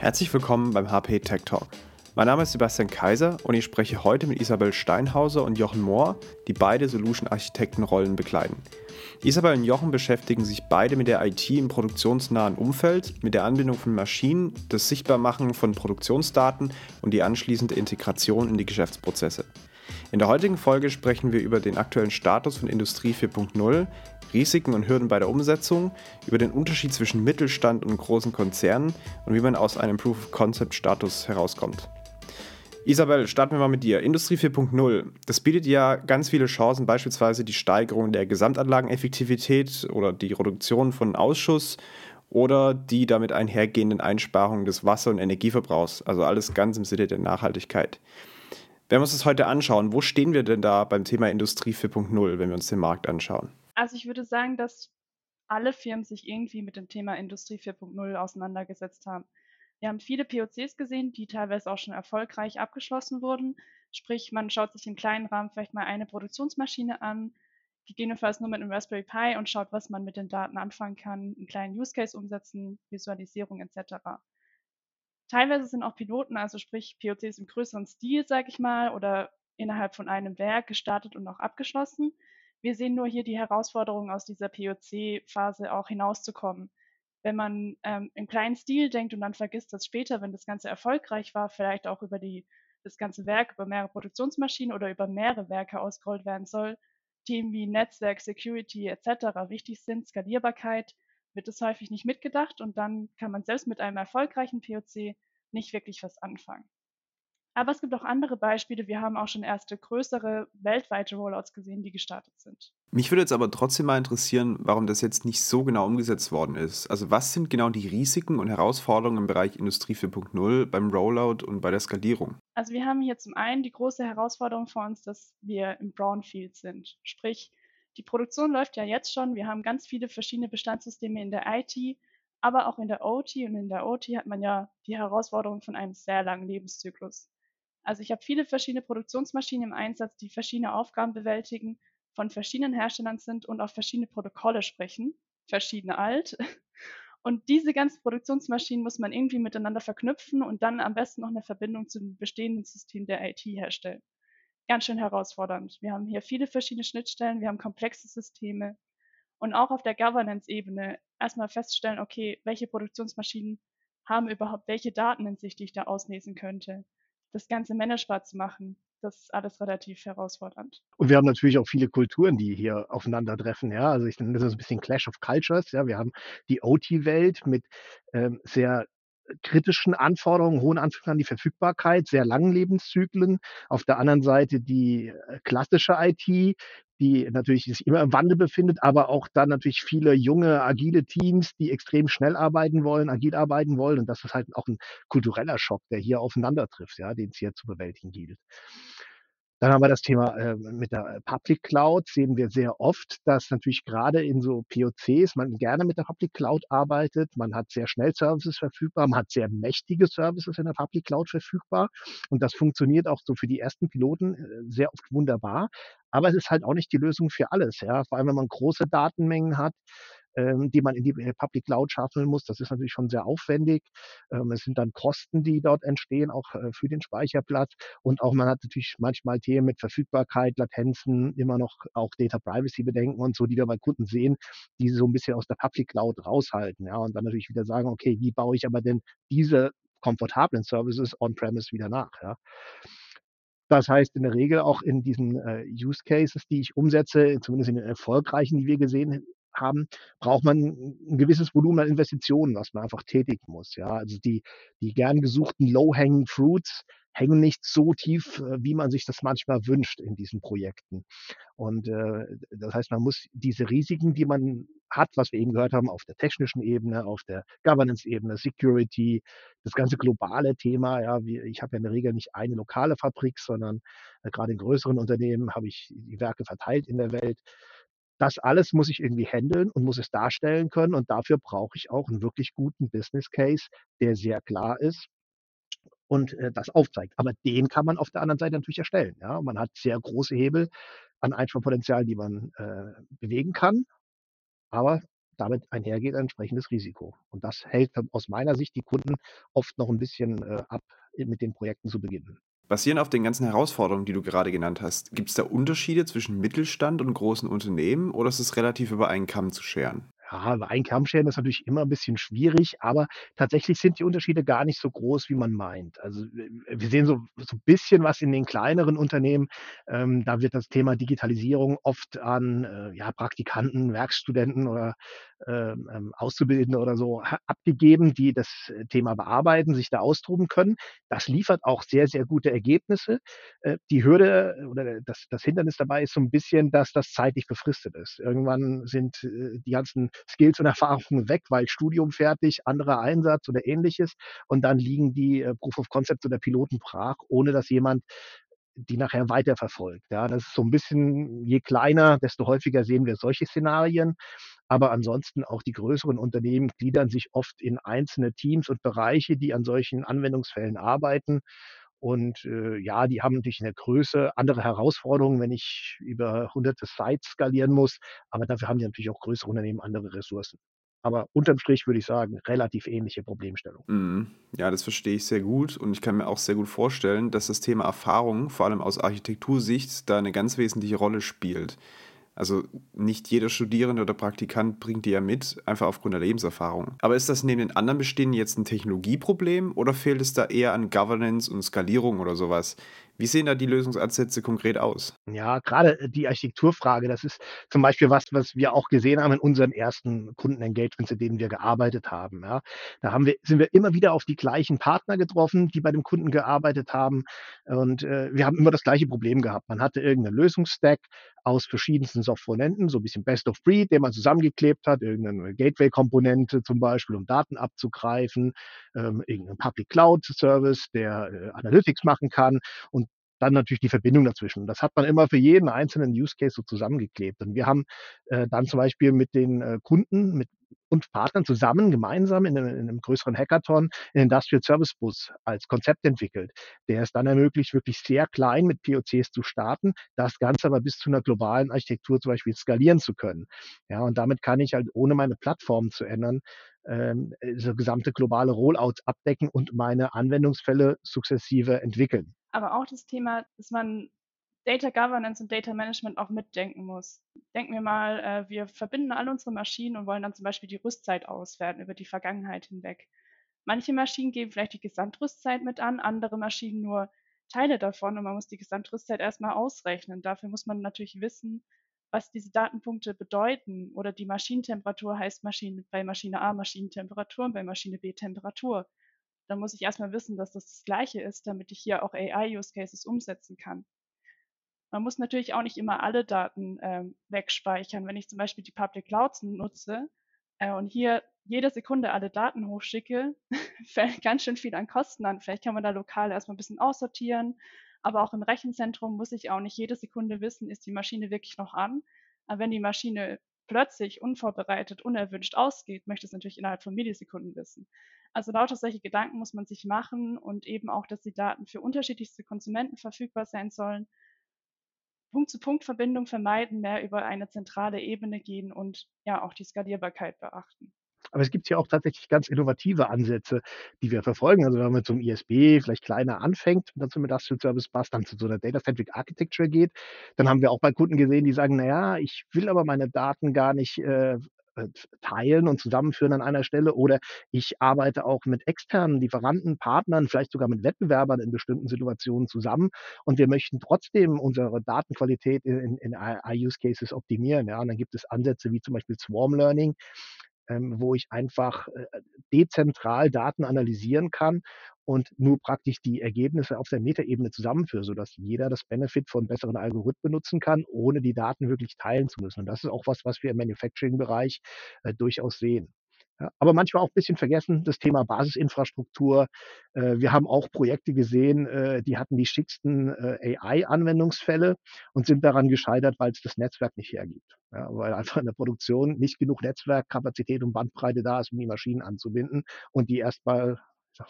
Herzlich willkommen beim HP Tech Talk. Mein Name ist Sebastian Kaiser und ich spreche heute mit Isabel Steinhauser und Jochen Mohr, die beide Solution-Architekten-Rollen bekleiden. Isabel und Jochen beschäftigen sich beide mit der IT im produktionsnahen Umfeld, mit der Anbindung von Maschinen, das Sichtbarmachen von Produktionsdaten und die anschließende Integration in die Geschäftsprozesse. In der heutigen Folge sprechen wir über den aktuellen Status von Industrie 4.0, Risiken und Hürden bei der Umsetzung, über den Unterschied zwischen Mittelstand und großen Konzernen und wie man aus einem Proof-of-Concept-Status herauskommt. Isabel, starten wir mal mit dir. Industrie 4.0, das bietet ja ganz viele Chancen, beispielsweise die Steigerung der Gesamtanlageneffektivität oder die Reduktion von Ausschuss oder die damit einhergehenden Einsparungen des Wasser- und Energieverbrauchs. Also alles ganz im Sinne der Nachhaltigkeit. Wenn wir uns das heute anschauen, wo stehen wir denn da beim Thema Industrie 4.0, wenn wir uns den Markt anschauen? Also ich würde sagen, dass alle Firmen sich irgendwie mit dem Thema Industrie 4.0 auseinandergesetzt haben. Wir haben viele POCs gesehen, die teilweise auch schon erfolgreich abgeschlossen wurden. Sprich, man schaut sich im kleinen Rahmen vielleicht mal eine Produktionsmaschine an, gegebenenfalls nur mit einem Raspberry Pi und schaut, was man mit den Daten anfangen kann, einen kleinen Use Case umsetzen, Visualisierung etc. Teilweise sind auch Piloten, also sprich POCs im größeren Stil, sage ich mal, oder innerhalb von einem Werk gestartet und auch abgeschlossen. Wir sehen nur hier die Herausforderung aus dieser POC-Phase auch hinauszukommen wenn man ähm, im kleinen Stil denkt und dann vergisst, dass später, wenn das Ganze erfolgreich war, vielleicht auch über die, das ganze Werk, über mehrere Produktionsmaschinen oder über mehrere Werke ausgerollt werden soll, Themen wie Netzwerk, Security etc. wichtig sind, Skalierbarkeit, wird es häufig nicht mitgedacht und dann kann man selbst mit einem erfolgreichen POC nicht wirklich was anfangen. Aber es gibt auch andere Beispiele. Wir haben auch schon erste größere weltweite Rollouts gesehen, die gestartet sind. Mich würde jetzt aber trotzdem mal interessieren, warum das jetzt nicht so genau umgesetzt worden ist. Also was sind genau die Risiken und Herausforderungen im Bereich Industrie 4.0 beim Rollout und bei der Skalierung? Also wir haben hier zum einen die große Herausforderung vor uns, dass wir im Brownfield sind. Sprich, die Produktion läuft ja jetzt schon. Wir haben ganz viele verschiedene Bestandssysteme in der IT, aber auch in der OT. Und in der OT hat man ja die Herausforderung von einem sehr langen Lebenszyklus. Also ich habe viele verschiedene Produktionsmaschinen im Einsatz, die verschiedene Aufgaben bewältigen, von verschiedenen Herstellern sind und auch verschiedene Protokolle sprechen, verschiedene alt. Und diese ganzen Produktionsmaschinen muss man irgendwie miteinander verknüpfen und dann am besten noch eine Verbindung zum bestehenden System der IT herstellen. Ganz schön herausfordernd. Wir haben hier viele verschiedene Schnittstellen, wir haben komplexe Systeme und auch auf der Governance-Ebene erstmal feststellen, okay, welche Produktionsmaschinen haben überhaupt welche Daten in sich, die ich da auslesen könnte das Ganze managebar zu machen, das ist alles relativ herausfordernd. Und wir haben natürlich auch viele Kulturen, die hier aufeinandertreffen. Ja, also ich nenne das ein bisschen Clash of Cultures. Ja, wir haben die OT-Welt mit ähm, sehr kritischen Anforderungen, hohen Anforderungen an die Verfügbarkeit, sehr langen Lebenszyklen. Auf der anderen Seite die äh, klassische IT, die natürlich sich immer im Wandel befindet, aber auch dann natürlich viele junge, agile Teams, die extrem schnell arbeiten wollen, agil arbeiten wollen. Und das ist halt auch ein kultureller Schock, der hier aufeinander trifft, ja, den es hier zu bewältigen gilt. Dann haben wir das Thema äh, mit der äh, Public Cloud. Sehen wir sehr oft, dass natürlich gerade in so POCs man gerne mit der Public Cloud arbeitet. Man hat sehr schnell Services verfügbar, man hat sehr mächtige Services in der Public Cloud verfügbar. Und das funktioniert auch so für die ersten Piloten äh, sehr oft wunderbar. Aber es ist halt auch nicht die Lösung für alles. Ja? Vor allem, wenn man große Datenmengen hat, ähm, die man in die äh, Public Cloud schaffen muss. Das ist natürlich schon sehr aufwendig. Ähm, es sind dann Kosten, die dort entstehen, auch äh, für den Speicherplatz. Und auch man hat natürlich manchmal Themen mit Verfügbarkeit, Latenzen, immer noch auch Data Privacy Bedenken und so, die wir bei Kunden sehen, die so ein bisschen aus der Public Cloud raushalten. Ja, und dann natürlich wieder sagen, okay, wie baue ich aber denn diese komfortablen Services on-premise wieder nach? Ja. Das heißt in der Regel auch in diesen äh, Use Cases, die ich umsetze, zumindest in den erfolgreichen, die wir gesehen haben, braucht man ein gewisses Volumen an Investitionen, was man einfach tätigen muss. Ja, also die, die gern gesuchten Low-Hanging Fruits hängen nicht so tief, äh, wie man sich das manchmal wünscht in diesen Projekten. Und äh, das heißt, man muss diese Risiken, die man hat, was wir eben gehört haben, auf der technischen Ebene, auf der Governance-Ebene, Security, das ganze globale Thema. Ja, wie, ich habe ja in der Regel nicht eine lokale Fabrik, sondern äh, gerade in größeren Unternehmen habe ich die Werke verteilt in der Welt. Das alles muss ich irgendwie handeln und muss es darstellen können. Und dafür brauche ich auch einen wirklich guten Business Case, der sehr klar ist und äh, das aufzeigt. Aber den kann man auf der anderen Seite natürlich erstellen. Ja? Man hat sehr große Hebel an Einsparpotenzial, die man äh, bewegen kann. Aber damit einhergeht ein entsprechendes Risiko. Und das hält aus meiner Sicht die Kunden oft noch ein bisschen äh, ab, mit den Projekten zu beginnen. Basierend auf den ganzen Herausforderungen, die du gerade genannt hast, gibt es da Unterschiede zwischen Mittelstand und großen Unternehmen oder ist es relativ über einen Kamm zu scheren? Ja, über einen Kamm scheren ist natürlich immer ein bisschen schwierig, aber tatsächlich sind die Unterschiede gar nicht so groß, wie man meint. Also, wir sehen so so 'n bisschen was in den kleineren Unternehmen. Ähm, da wird das Thema Digitalisierung oft an, äh, ja, Praktikanten, Werkstudenten oder, ähm, ähm, Auszubildende oder so abgegeben, die das äh, Thema bearbeiten, sich da austoben können. Das liefert auch sehr, sehr gute Ergebnisse. Äh, die Hürde oder das das Hindernis dabei ist so ein bisschen, dass das zeitlich befristet ist. Irgendwann sind, äh, die ganzen Skills und Erfahrungen weg, weil Studium fertig, anderer Einsatz oder Ähnliches und dann liegen die, äh, Proof of Concepts oder Piloten brach, ohne dass jemand die nachher weiterverfolgt. Ja, das ist so ein bisschen je kleiner, desto häufiger sehen wir solche Szenarien. Aber ansonsten auch die größeren Unternehmen gliedern sich oft in einzelne Teams und Bereiche, die an solchen Anwendungsfällen arbeiten. Und, äh, ja, die haben natürlich in der Größe andere Herausforderungen, wenn ich über hunderte Sites skalieren muss, aber dafür haben die natürlich auch größere Unternehmen andere Ressourcen. Aber unterm Strich würde ich sagen, relativ ähnliche Problemstellung. Mhm. Ja, das verstehe ich sehr gut und ich kann mir auch sehr gut vorstellen, dass das Thema Erfahrung, vor allem aus Architektursicht, da eine ganz wesentliche Rolle spielt. Also nicht jeder Studierende oder Praktikant bringt die ja mit, einfach aufgrund der Lebenserfahrung. Aber ist das neben den anderen Bestehen jetzt ein Technologieproblem oder fehlt es da eher an Governance und Skalierung oder sowas? Wie sehen da die Lösungsansätze konkret aus? Ja, gerade äh, die Architekturfrage, das ist zum Beispiel was, was wir auch gesehen haben in unseren ersten Kundenengagements, in denen wir gearbeitet haben, ja. Da haben wir sind wir immer wieder auf die gleichen Partner getroffen, die bei dem Kunden gearbeitet haben und, äh, wir haben immer das gleiche Problem gehabt. Man hatte irgendeinen Lösungsstack aus verschiedensten Softkomponenten, so ein bisschen Best of Breed, den man zusammengeklebt hat, irgendeine Gateway-Komponente zum Beispiel, um Daten abzugreifen, ähm, irgend Public Cloud Service, der, äh, Analytics machen kann und dann natürlich die Verbindung dazwischen. Das hat man immer für jeden einzelnen Use Case so zusammengeklebt. Und wir haben äh, dann zum Beispiel mit den äh, Kunden mit, und Partnern zusammen gemeinsam in einem, in einem größeren Hackathon einen Industrial Service Bus als Konzept entwickelt, der es dann ermöglicht, wirklich sehr klein mit POCs zu starten, das Ganze aber bis zu einer globalen Architektur zum Beispiel skalieren zu können. Ja, und damit kann ich halt, ohne meine Plattform zu ändern, ähm, so gesamte globale Rollouts abdecken und meine Anwendungsfälle sukzessive entwickeln aber auch das Thema, dass man Data Governance und Data Management auch mitdenken muss. Denken wir mal, äh, wir verbinden alle unsere Maschinen und wollen dann zum Beispiel die Rüstzeit auswerten über die Vergangenheit hinweg. Manche Maschinen geben vielleicht die Gesamtrüstzeit mit an, andere Maschinen nur Teile davon und man muss die Gesamtrüstzeit erstmal ausrechnen. Dafür muss man natürlich wissen, was diese Datenpunkte bedeuten. Oder die Maschinentemperatur heißt Maschine, bei Maschine A Maschinentemperatur und bei Maschine B Temperatur dann muss ich erstmal wissen, dass das das Gleiche ist, damit ich hier auch AI-Use-Cases umsetzen kann. Man muss natürlich auch nicht immer alle Daten ähm, wegspeichern. Wenn ich zum Beispiel die Public Clouds nutze äh, und hier jede Sekunde alle Daten hochschicke, fällt ganz schön viel an Kosten an. Vielleicht kann man da lokal erstmal ein bisschen aussortieren. Aber auch im Rechenzentrum muss ich auch nicht jede Sekunde wissen, ist die Maschine wirklich noch an. Aber wenn die Maschine plötzlich unvorbereitet, unerwünscht ausgeht, möchte es natürlich innerhalb von Millisekunden wissen. Also lauter solche Gedanken muss man sich machen und eben auch, dass die Daten für unterschiedlichste Konsumenten verfügbar sein sollen. Punkt-zu-Punkt-Verbindung vermeiden, mehr über eine zentrale Ebene gehen und ja auch die Skalierbarkeit beachten. Aber es gibt ja auch tatsächlich ganz innovative Ansätze, die wir verfolgen. Also wenn man einem ISB vielleicht kleiner anfängt, dann zum Industrial Service Bus, dann zu so einer Data-Centric Architecture geht, dann haben wir auch bei Kunden gesehen, die sagen, naja, ich will aber meine Daten gar nicht äh, teilen und zusammenführen an einer Stelle oder ich arbeite auch mit externen Lieferanten, Partnern, vielleicht sogar mit Wettbewerbern in bestimmten Situationen zusammen und wir möchten trotzdem unsere Datenqualität in, in AI-Use-Cases optimieren. Ja, und dann gibt es Ansätze wie zum Beispiel Swarm Learning, ähm, wo ich einfach äh, dezentral Daten analysieren kann und nur praktisch die Ergebnisse auf der Metaebene zusammenführe, sodass jeder das Benefit von besseren Algorithmen nutzen kann, ohne die Daten wirklich teilen zu müssen. Und das ist auch was, was wir im Manufacturing-Bereich äh, durchaus sehen. Ja, aber manchmal auch ein bisschen vergessen, das Thema Basisinfrastruktur. Äh, wir haben auch Projekte gesehen, äh, die hatten die schicksten äh, AI-Anwendungsfälle und sind daran gescheitert, weil es das Netzwerk nicht hergibt. Ja, weil einfach in der Produktion nicht genug Netzwerkkapazität und Bandbreite da ist, um die Maschinen anzubinden und die erstmal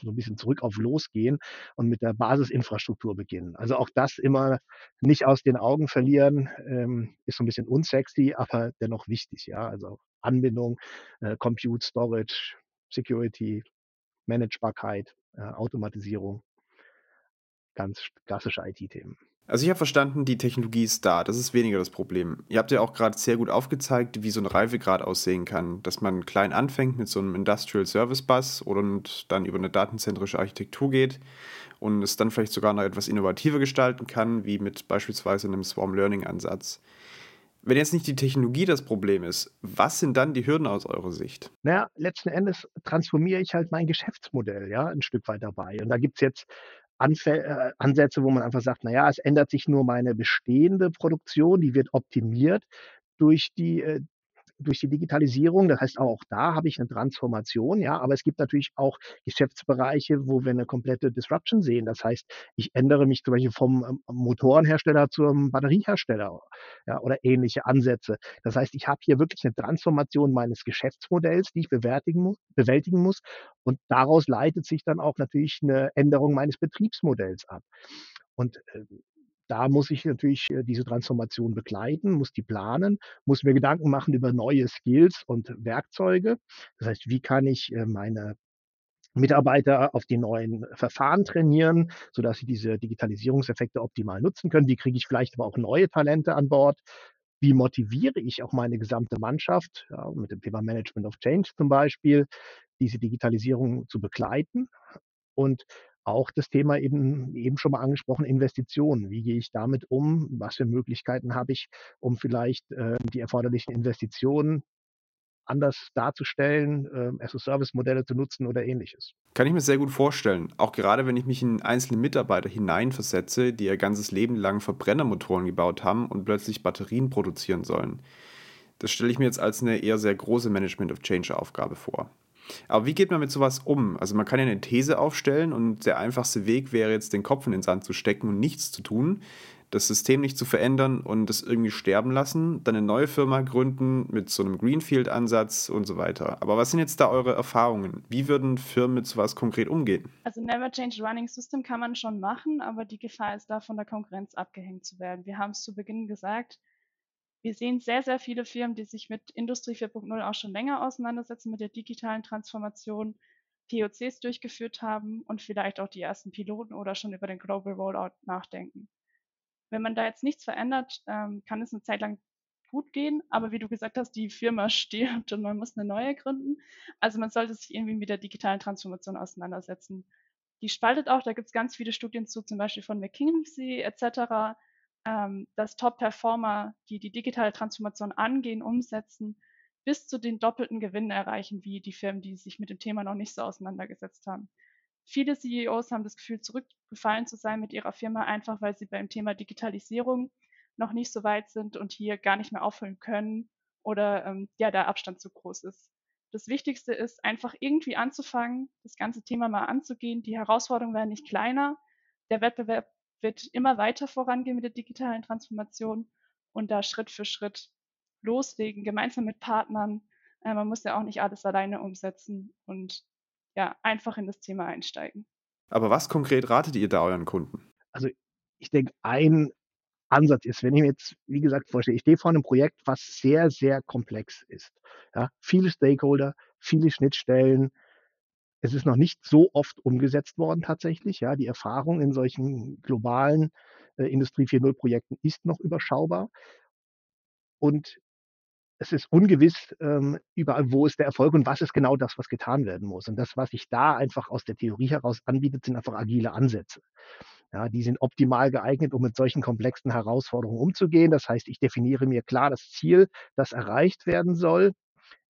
so ein bisschen zurück auf losgehen und mit der Basisinfrastruktur beginnen. Also auch das immer nicht aus den Augen verlieren, ähm, ist so ein bisschen unsexy, aber dennoch wichtig. Ja, also Anbindung, äh, Compute, Storage, Security, Managebarkeit, äh, Automatisierung. Ganz klassische IT-Themen. Also ich habe verstanden, die Technologie ist da. Das ist weniger das Problem. Ihr habt ja auch gerade sehr gut aufgezeigt, wie so ein Reifegrad aussehen kann. Dass man klein anfängt mit so einem Industrial Service Bus und dann über eine datenzentrische Architektur geht und es dann vielleicht sogar noch etwas innovativer gestalten kann, wie mit beispielsweise einem Swarm Learning Ansatz. Wenn jetzt nicht die Technologie das Problem ist, was sind dann die Hürden aus eurer Sicht? Naja, letzten Endes transformiere ich halt mein Geschäftsmodell, ja, ein Stück weit dabei. Und da gibt es jetzt Anfä äh, Ansätze, wo man einfach sagt, na ja, es ändert sich nur meine bestehende Produktion, die wird optimiert durch die äh, durch die Digitalisierung. Das heißt, auch da habe ich eine Transformation, ja, aber es gibt natürlich auch Geschäftsbereiche, wo wir eine komplette Disruption sehen. Das heißt, ich ändere mich zum Beispiel vom ähm, Motorenhersteller zum Batteriehersteller ja, oder ähnliche Ansätze. Das heißt, ich habe hier wirklich eine Transformation meines Geschäftsmodells, die ich bewältigen muss, bewältigen muss. Und daraus leitet sich dann auch natürlich eine Änderung meines Betriebsmodells ab. Und äh, da muss ich natürlich äh, diese Transformation begleiten, muss die planen, muss mir Gedanken machen über neue Skills und Werkzeuge. Das heißt, wie kann ich äh, meine Mitarbeiter auf die neuen Verfahren trainieren, sodass sie diese Digitalisierungseffekte optimal nutzen können? Wie kriege ich vielleicht aber auch neue Talente an Bord? Wie motiviere ich auch meine gesamte Mannschaft, ja, mit dem Thema Management of Change zum Beispiel, diese Digitalisierung zu begleiten? Und auch das Thema eben, eben schon mal angesprochen, Investitionen. Wie gehe ich damit um? Was für Möglichkeiten habe ich, um vielleicht äh, die erforderlichen Investitionen anders darzustellen, äh, as-a-Service-Modelle zu nutzen oder ähnliches. Kann ich mir sehr gut vorstellen. Auch gerade wenn ich mich in einzelne Mitarbeiter hineinversetze, die ihr ganzes Leben lang Verbrennermotoren gebaut haben und plötzlich Batterien produzieren sollen. Das stelle ich mir jetzt als eine eher sehr große Management of Change-Aufgabe vor. Aber wie geht man mit sowas um? Also man kann ja eine These aufstellen und der einfachste Weg wäre jetzt den Kopf in den Sand zu stecken und nichts zu tun, das System nicht zu verändern und das irgendwie sterben lassen, dann eine neue Firma gründen mit so einem Greenfield-Ansatz und so weiter. Aber was sind jetzt da eure Erfahrungen? Wie würden Firmen mit sowas konkret umgehen? Also Never Change Running System kann man schon machen, aber die Gefahr ist da von der Konkurrenz abgehängt zu werden. Wir haben es zu Beginn gesagt, wir sehen sehr, sehr viele Firmen, die sich mit Industrie 4.0 auch schon länger auseinandersetzen, mit der digitalen Transformation, POCs durchgeführt haben und vielleicht auch die ersten Piloten oder schon über den Global Rollout nachdenken. Wenn man da jetzt nichts verändert, ähm, kann es eine Zeit lang gut gehen, aber wie du gesagt hast, die Firma stirbt und man muss eine neue gründen. Also man sollte sich irgendwie mit der digitalen Transformation auseinandersetzen. Die spaltet auch, da gibt es ganz viele Studien zu, zum Beispiel von McKinsey etc., ähm, dass Top-Performer, die die digitale Transformation angehen, umsetzen, bis zu den doppelten Gewinnen erreichen, wie die Firmen, die sich mit dem Thema noch nicht so auseinandergesetzt haben. Viele CEOs haben das Gefühl, zurückgefallen zu sein mit ihrer Firma, einfach weil sie beim Thema Digitalisierung noch nicht so weit sind und hier gar nicht mehr aufholen können oder ähm, ja, der Abstand zu groß ist. Das Wichtigste ist einfach irgendwie anzufangen, das ganze Thema mal anzugehen. Die Herausforderungen werden nicht kleiner. Der Wettbewerb wird immer weiter vorangehen mit der digitalen Transformation und da Schritt für Schritt loslegen, gemeinsam mit Partnern. Äh, man muss ja auch nicht alles alleine umsetzen und ja, einfach in das Thema einsteigen. Aber was konkret ratet ihr da euren Kunden? Also ich denke, ein Ansatz ist, wenn ich mir jetzt, wie gesagt, vorstelle, ich stehe vor einem Projekt, was sehr, sehr komplex ist. Ja, viele Stakeholder, viele Schnittstellen, es ist noch nicht so oft umgesetzt worden tatsächlich. Ja, die Erfahrung in solchen globalen äh, Industrie 4.0 Projekten ist noch überschaubar. Und es ist ungewiss ähm, überall, wo ist der Erfolg und was ist genau das, was getan werden muss. Und das, was sich da einfach aus der Theorie heraus anbietet, sind einfach agile Ansätze. Ja, die sind optimal geeignet, um mit solchen komplexen Herausforderungen umzugehen. Das heißt, ich definiere mir klar das Ziel, das erreicht werden soll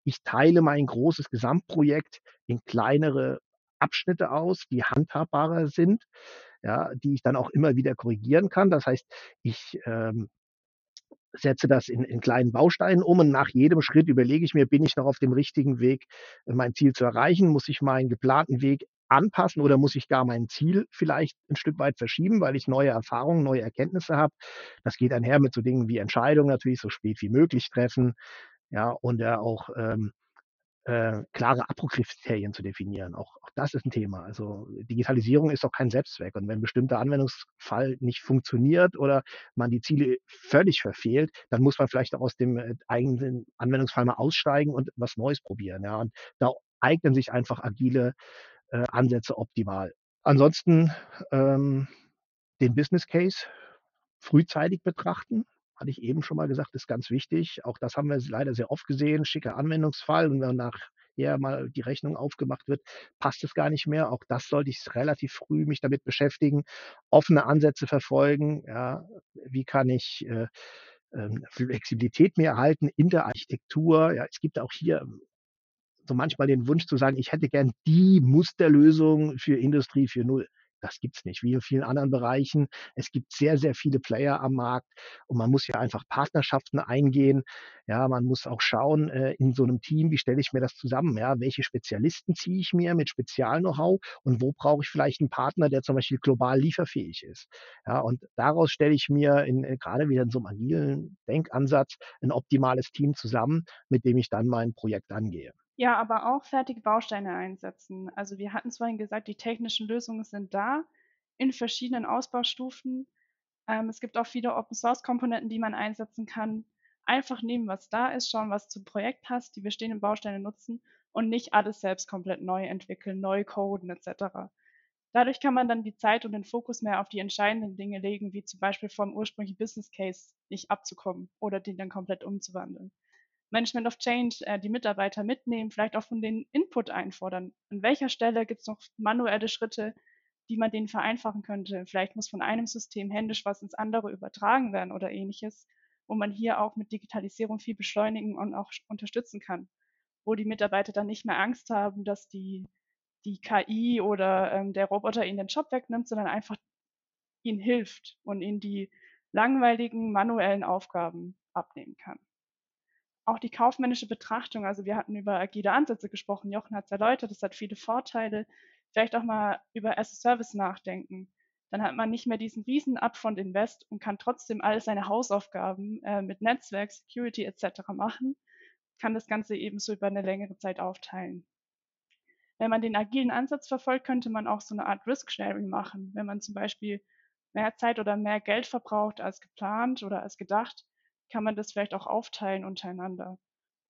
ich teile mein großes Gesamtprojekt in kleinere Abschnitte aus, die handhabbarer sind, ja, die ich dann auch immer wieder korrigieren kann. Das heißt, ich ähm, setze das in, in kleinen Bausteinen um und nach jedem Schritt überlege ich mir, bin ich noch auf dem richtigen Weg, mein Ziel zu erreichen? Muss ich meinen geplanten Weg anpassen oder muss ich gar mein Ziel vielleicht ein Stück weit verschieben, weil ich neue Erfahrungen, neue Erkenntnisse habe? Das geht einher mit so Dingen wie Entscheidungen natürlich so spät wie möglich treffen, ja, und ja auch ähm, äh, klare Abbruchkriterien zu definieren. Auch, auch das ist ein Thema. Also Digitalisierung ist auch kein Selbstzweck. Und wenn ein bestimmter Anwendungsfall nicht funktioniert oder man die Ziele völlig verfehlt, dann muss man vielleicht auch aus dem äh, eigenen Anwendungsfall mal aussteigen und was Neues probieren. Ja. Und da eignen sich einfach agile äh, Ansätze optimal. Ansonsten ähm, den Business Case frühzeitig betrachten hatte ich eben schon mal gesagt, ist ganz wichtig. Auch das haben wir leider sehr oft gesehen. Schicker Anwendungsfall und wenn nachher mal die Rechnung aufgemacht wird, passt es gar nicht mehr. Auch das sollte ich relativ früh mich damit beschäftigen, offene Ansätze verfolgen. Ja, wie kann ich äh, ähm, Flexibilität mehr erhalten in der Architektur? Ja, es gibt auch hier so manchmal den Wunsch zu sagen, ich hätte gern die Musterlösung für Industrie 4.0. Das gibt es nicht, wie in vielen anderen Bereichen. Es gibt sehr, sehr viele Player am Markt und man muss ja einfach Partnerschaften eingehen. Ja, man muss auch schauen äh, in so einem Team, wie stelle ich mir das zusammen? Ja, welche Spezialisten ziehe ich mir mit Spezial-Know-how und wo brauche ich vielleicht einen Partner, der zum Beispiel global lieferfähig ist? Ja, und daraus stelle ich mir in, äh, gerade wieder in so einem agilen Denkansatz ein optimales Team zusammen, mit dem ich dann mein Projekt angehe. Ja, aber auch fertige Bausteine einsetzen. Also wir hatten vorhin gesagt, die technischen Lösungen sind da in verschiedenen Ausbaustufen. Ähm, es gibt auch viele Open-Source-Komponenten, die man einsetzen kann. Einfach nehmen, was da ist, schauen, was zum Projekt passt, die bestehenden Bausteine nutzen und nicht alles selbst komplett neu entwickeln, neu coden etc. Dadurch kann man dann die Zeit und den Fokus mehr auf die entscheidenden Dinge legen, wie zum Beispiel vom ursprünglichen Business Case nicht abzukommen oder den dann komplett umzuwandeln. Management of Change äh, die Mitarbeiter mitnehmen, vielleicht auch von denen Input einfordern. An welcher Stelle gibt es noch manuelle Schritte, die man denen vereinfachen könnte? Vielleicht muss von einem System händisch was ins andere übertragen werden oder ähnliches, wo man hier auch mit Digitalisierung viel beschleunigen und auch unterstützen kann, wo die Mitarbeiter dann nicht mehr Angst haben, dass die, die KI oder ähm, der Roboter ihnen den Job wegnimmt, sondern einfach ihnen hilft und ihnen die langweiligen manuellen Aufgaben abnehmen kann auch die kaufmännische Betrachtung, also wir hatten über agile Ansätze gesprochen, Jochen hat es erläutert, das hat viele Vorteile. Vielleicht auch mal über as a Service nachdenken. Dann hat man nicht mehr diesen riesen Upfront Invest und kann trotzdem all seine Hausaufgaben äh, mit Netzwerk, Security etc. machen, kann das Ganze ebenso über eine längere Zeit aufteilen. Wenn man den agilen Ansatz verfolgt, könnte man auch so eine Art Risk-Sharing machen. Wenn man zum Beispiel mehr Zeit oder mehr Geld verbraucht als geplant oder als gedacht, kann man das vielleicht auch aufteilen untereinander.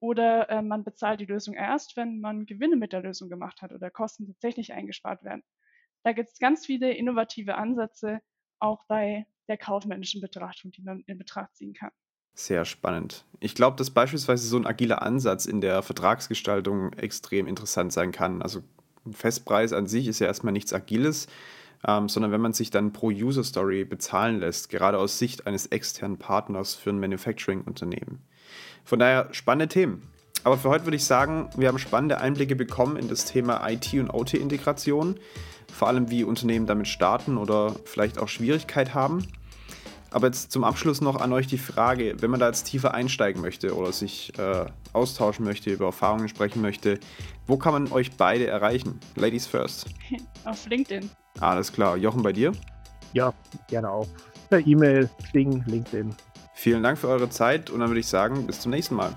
Oder äh, man bezahlt die Lösung erst, wenn man Gewinne mit der Lösung gemacht hat oder Kosten tatsächlich eingespart werden. Da gibt es ganz viele innovative Ansätze, auch bei der kaufmännischen Betrachtung, die man in Betracht ziehen kann. Sehr spannend. Ich glaube, dass beispielsweise so ein agiler Ansatz in der Vertragsgestaltung extrem interessant sein kann. Also ein Festpreis an sich ist ja erstmal nichts Agiles, ähm, sondern wenn man sich dann pro User Story bezahlen lässt, gerade aus Sicht eines externen Partners für ein Manufacturing-Unternehmen. Von daher spannende Themen. Aber für heute würde ich sagen, wir haben spannende Einblicke bekommen in das Thema IT- und OT-Integration, vor allem wie Unternehmen damit starten oder vielleicht auch Schwierigkeit haben. Aber jetzt zum Abschluss noch an euch die Frage, wenn man da jetzt tiefer einsteigen möchte oder sich äh, austauschen möchte, über Erfahrungen sprechen möchte, wo kann man euch beide erreichen? Ladies first. Auf LinkedIn. Alles klar. Jochen, bei dir? Ja, gerne auch. Per E-Mail, Xing, LinkedIn. Vielen Dank für eure Zeit und dann würde ich sagen, bis zum nächsten Mal.